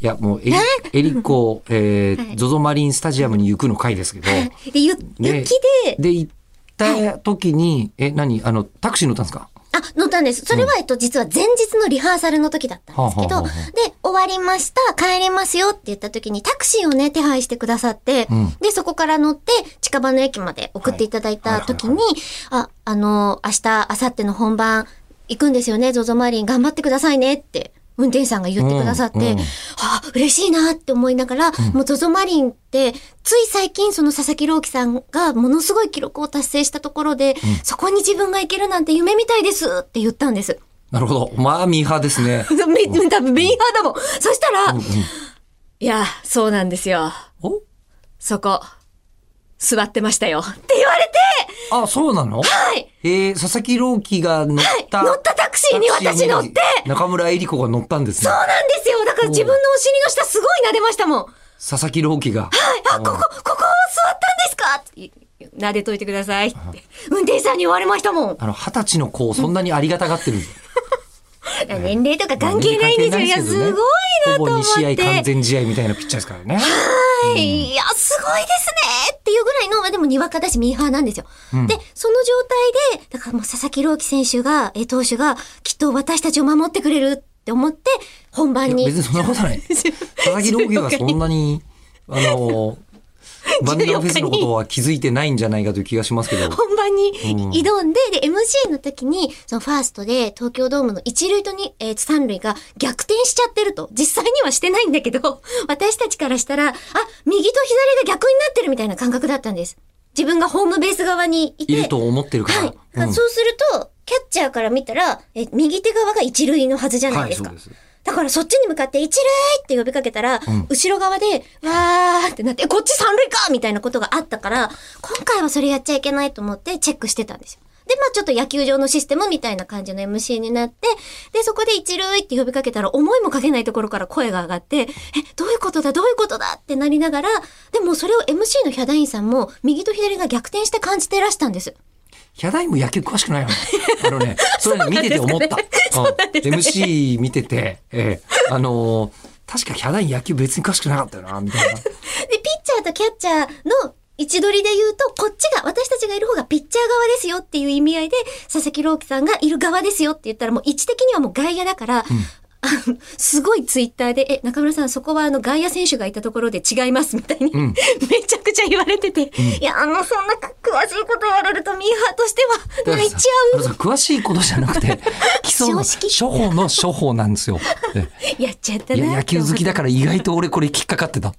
いや、もうエリ、エリコ、えー、はい。ゾゾマリンスタジアムに行くの回ですけど、で、雪で、で、行った時に、え、何？あの、タクシー乗ったんですか？あ、乗ったんです。それは、えっと、実は前日のリハーサルの時だったんですけど、で、終わりました、帰りますよって言った時にタクシーをね、手配してくださって、うん。で、そこから乗って、近場の駅まで送っていただいた時に、あ、あの、明日、明後日の本番行くんですよね、ゾゾマリン頑張ってくださいねって。運転手さんが言ってくださって、うんうんあ、嬉しいなって思いながら、もうゾゾマリンって、つい最近その佐々木朗希さんがものすごい記録を達成したところで、そこに自分が行けるなんて夢みたいですって言ったんです。なるほど。まあ、ミーハーですね。め、多分メインハーだもん。そしたら、うんうんいや、そうなんですよ。お？そこ、座ってましたよ。って言われて、あ、そうなの？はい。えー、佐々木朗希が乗った、乗ったタクシーに私乗って、中村江里子が乗ったんですねそう。なんですよ。だから自分のお尻の下すごい撫でましたもん。はい。佐々木朗希が。あ、ここ、ここ座ったんですか？撫でといてくださいって。運転手さんに言われましたもん。あの、二十歳の子をそんなにありがたがってる。年齢とか関係ないんですよ。いや、すごいなと思っほぼ2試合完て。全試合みたいなピッチャーですからね。はい。いや、すごいですねっていうぐらいでもにわかだしミーハーなんですよ。うんで、その状態で、だからもう佐々木朗希選手が、え、投手が、きっと私たちを守ってくれるって思って、本番に。別にそんなことない。佐々木朗希がそんなに、あの、バンディガフェスのことは気づいてないんじゃないかという気がしますけど。本番にうん挑んで、で、MC の時に、そのファーストで東京ドームの一塁とに、えー三塁が逆転しちゃってると。実際にはしてないんだけど、私たちからしたら、あ、右と左が逆になってるみたいな感覚だったんです。自分がホームベース側にいて。いると思ってるから。はい。うんそうすると、キャッチャーから見たら、え、右手側が一塁のはずじゃないですか。はい、す。だからそっちに向かって一塁って呼びかけたら、ん後ろ側で、わーってなって、えこっち三塁かみたいなことがあったから、今回はそれやっちゃいけないと思ってチェックしてたんですよ。で、まあちょっと野球場のシステムみたいな感じの MC になって、で、そこで一塁って呼びかけたら、思いもかけないところから声が上がって、え、どういうことだどういうことだってなりながら、でもそれを MC のヒャダインさんも、右と左が逆転して感じてらしたんです。ヒャダインも野球詳しくないよね。あのね、それね、見てて思った。うん MC 見てて、ええあのー確かヒャダイン野球別に詳しくなかったよな、みたいな。で、ピッチャーとキャッチャーの位置取りで言うと、こっちが、私たちがいる方がピッチャー側ですよっていう意味合いで、佐々木朗希さんがいる側ですよって言ったら、もう位置的にはもう外野だから、あのすごいツイッターで、え、中村さん、そこはあの外野選手がいたところで違いますみたいに、んめちゃくちゃ言われてて、いや、あの、そんな詳しいこと言われるとミーハーとしては泣いちゃう。詳しいことじゃなくて、基礎の処方の処方なんですよ。え やっちゃったいなや野球好きだから意外と俺これ引っかかってた。